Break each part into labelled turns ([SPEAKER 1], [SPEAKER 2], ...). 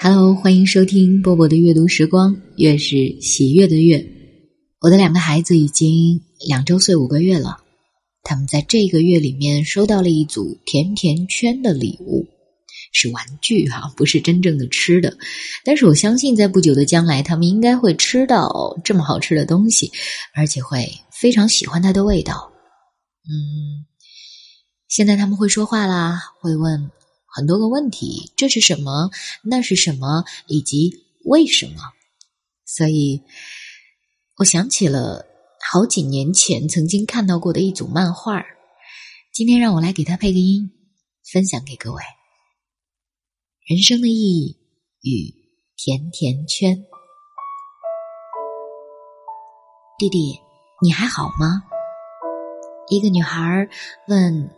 [SPEAKER 1] Hello，欢迎收听波波的阅读时光，月是喜悦的月。我的两个孩子已经两周岁五个月了，他们在这个月里面收到了一组甜甜圈的礼物，是玩具哈，不是真正的吃的。但是我相信，在不久的将来，他们应该会吃到这么好吃的东西，而且会非常喜欢它的味道。嗯，现在他们会说话啦，会问。很多个问题，这是什么？那是什么？以及为什么？所以，我想起了好几年前曾经看到过的一组漫画今天让我来给他配个音，分享给各位。人生的意义与甜甜圈。弟弟，你还好吗？一个女孩问。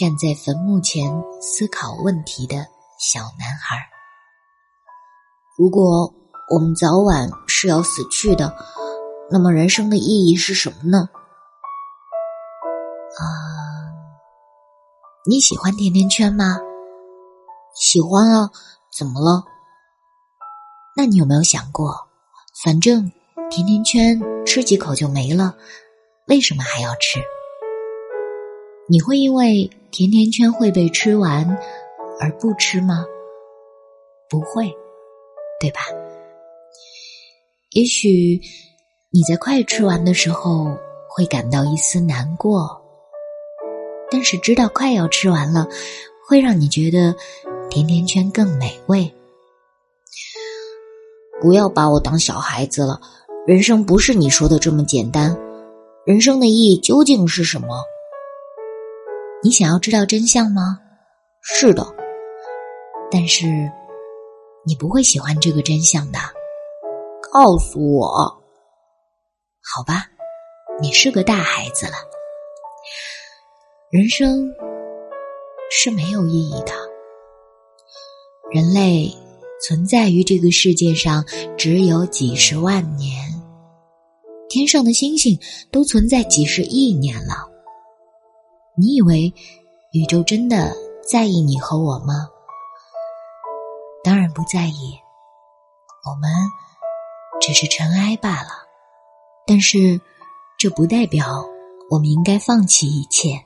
[SPEAKER 1] 站在坟墓前思考问题的小男孩。如果我们早晚是要死去的，那么人生的意义是什么呢？啊，你喜欢甜甜圈吗？喜欢啊，怎么了？那你有没有想过，反正甜甜圈吃几口就没了，为什么还要吃？你会因为？甜甜圈会被吃完而不吃吗？不会，对吧？也许你在快吃完的时候会感到一丝难过，但是知道快要吃完了，会让你觉得甜甜圈更美味。不要把我当小孩子了，人生不是你说的这么简单。人生的意义究竟是什么？你想要知道真相吗？是的，但是你不会喜欢这个真相的。告诉我，好吧，你是个大孩子了。人生是没有意义的。人类存在于这个世界上只有几十万年，天上的星星都存在几十亿年了。你以为宇宙真的在意你和我吗？当然不在意，我们只是尘埃罢了。但是，这不代表我们应该放弃一切。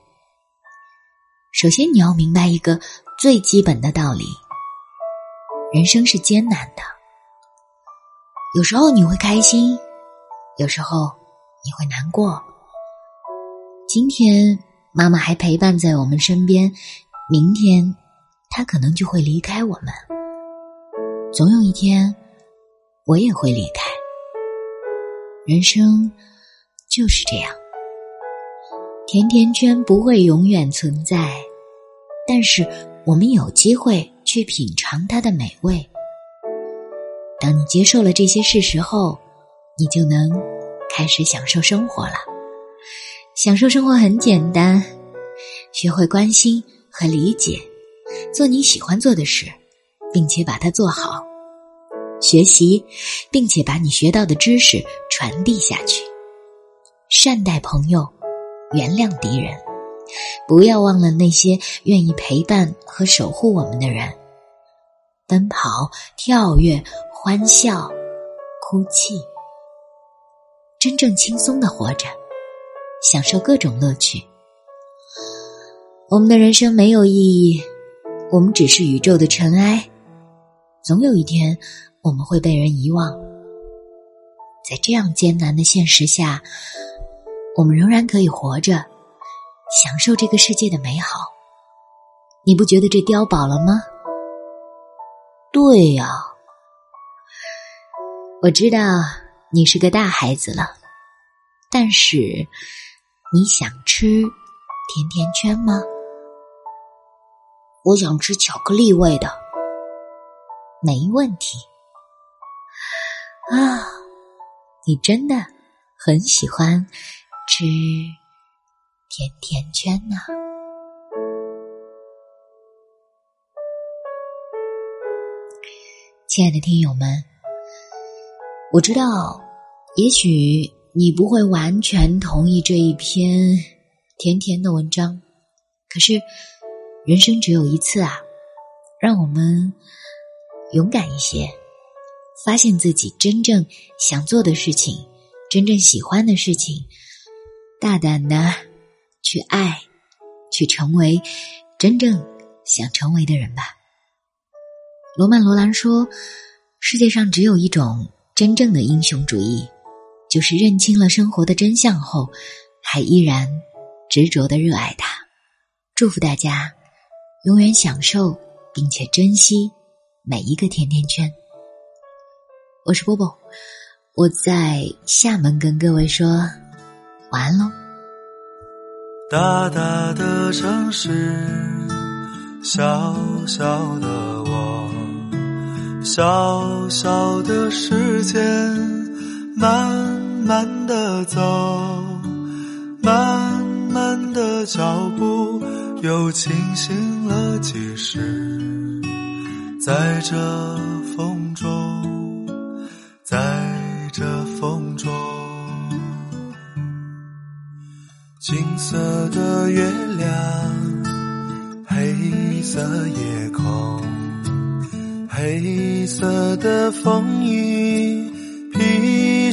[SPEAKER 1] 首先，你要明白一个最基本的道理：人生是艰难的。有时候你会开心，有时候你会难过。今天。妈妈还陪伴在我们身边，明天，她可能就会离开我们。总有一天，我也会离开。人生就是这样，甜甜圈不会永远存在，但是我们有机会去品尝它的美味。当你接受了这些事实后，你就能开始享受生活了。享受生活很简单，学会关心和理解，做你喜欢做的事，并且把它做好。学习，并且把你学到的知识传递下去。善待朋友，原谅敌人，不要忘了那些愿意陪伴和守护我们的人。奔跑、跳跃、欢笑、哭泣，真正轻松的活着。享受各种乐趣。我们的人生没有意义，我们只是宇宙的尘埃。总有一天，我们会被人遗忘。在这样艰难的现实下，我们仍然可以活着，享受这个世界的美好。你不觉得这碉堡了吗？对呀，我知道你是个大孩子了，但是。你想吃甜甜圈吗？我想吃巧克力味的，没问题。啊，你真的很喜欢吃甜甜圈呢，亲爱的听友们，我知道，也许。你不会完全同意这一篇甜甜的文章，可是人生只有一次啊，让我们勇敢一些，发现自己真正想做的事情，真正喜欢的事情，大胆的去爱，去成为真正想成为的人吧。罗曼·罗兰说：“世界上只有一种真正的英雄主义，就是认清了生活的真相后，还依然执着的热爱它。”祝福大家，永远享受并且珍惜每一个甜甜圈。我是波波，我在厦门跟各位说晚安喽。
[SPEAKER 2] 大大的城市，小小的我，小小的时间，慢慢的走，慢慢的脚步。又清醒了几时？在这风中，在这风中，金色的月亮，黑色夜空，黑色的风衣披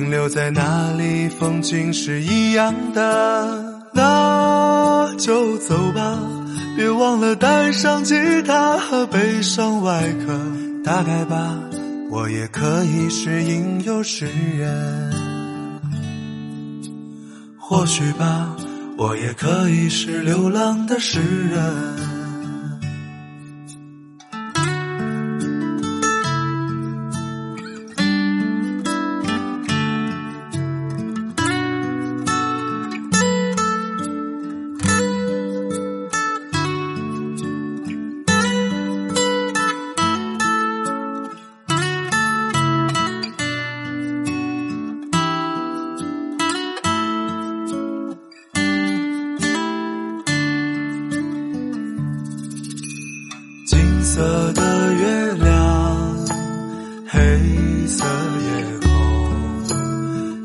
[SPEAKER 2] 停留在那里，风景是一样的。那就走吧。别忘了带上吉他和悲伤外壳，大概吧，我也可以是吟游诗人。或许吧，我也可以是流浪的诗人。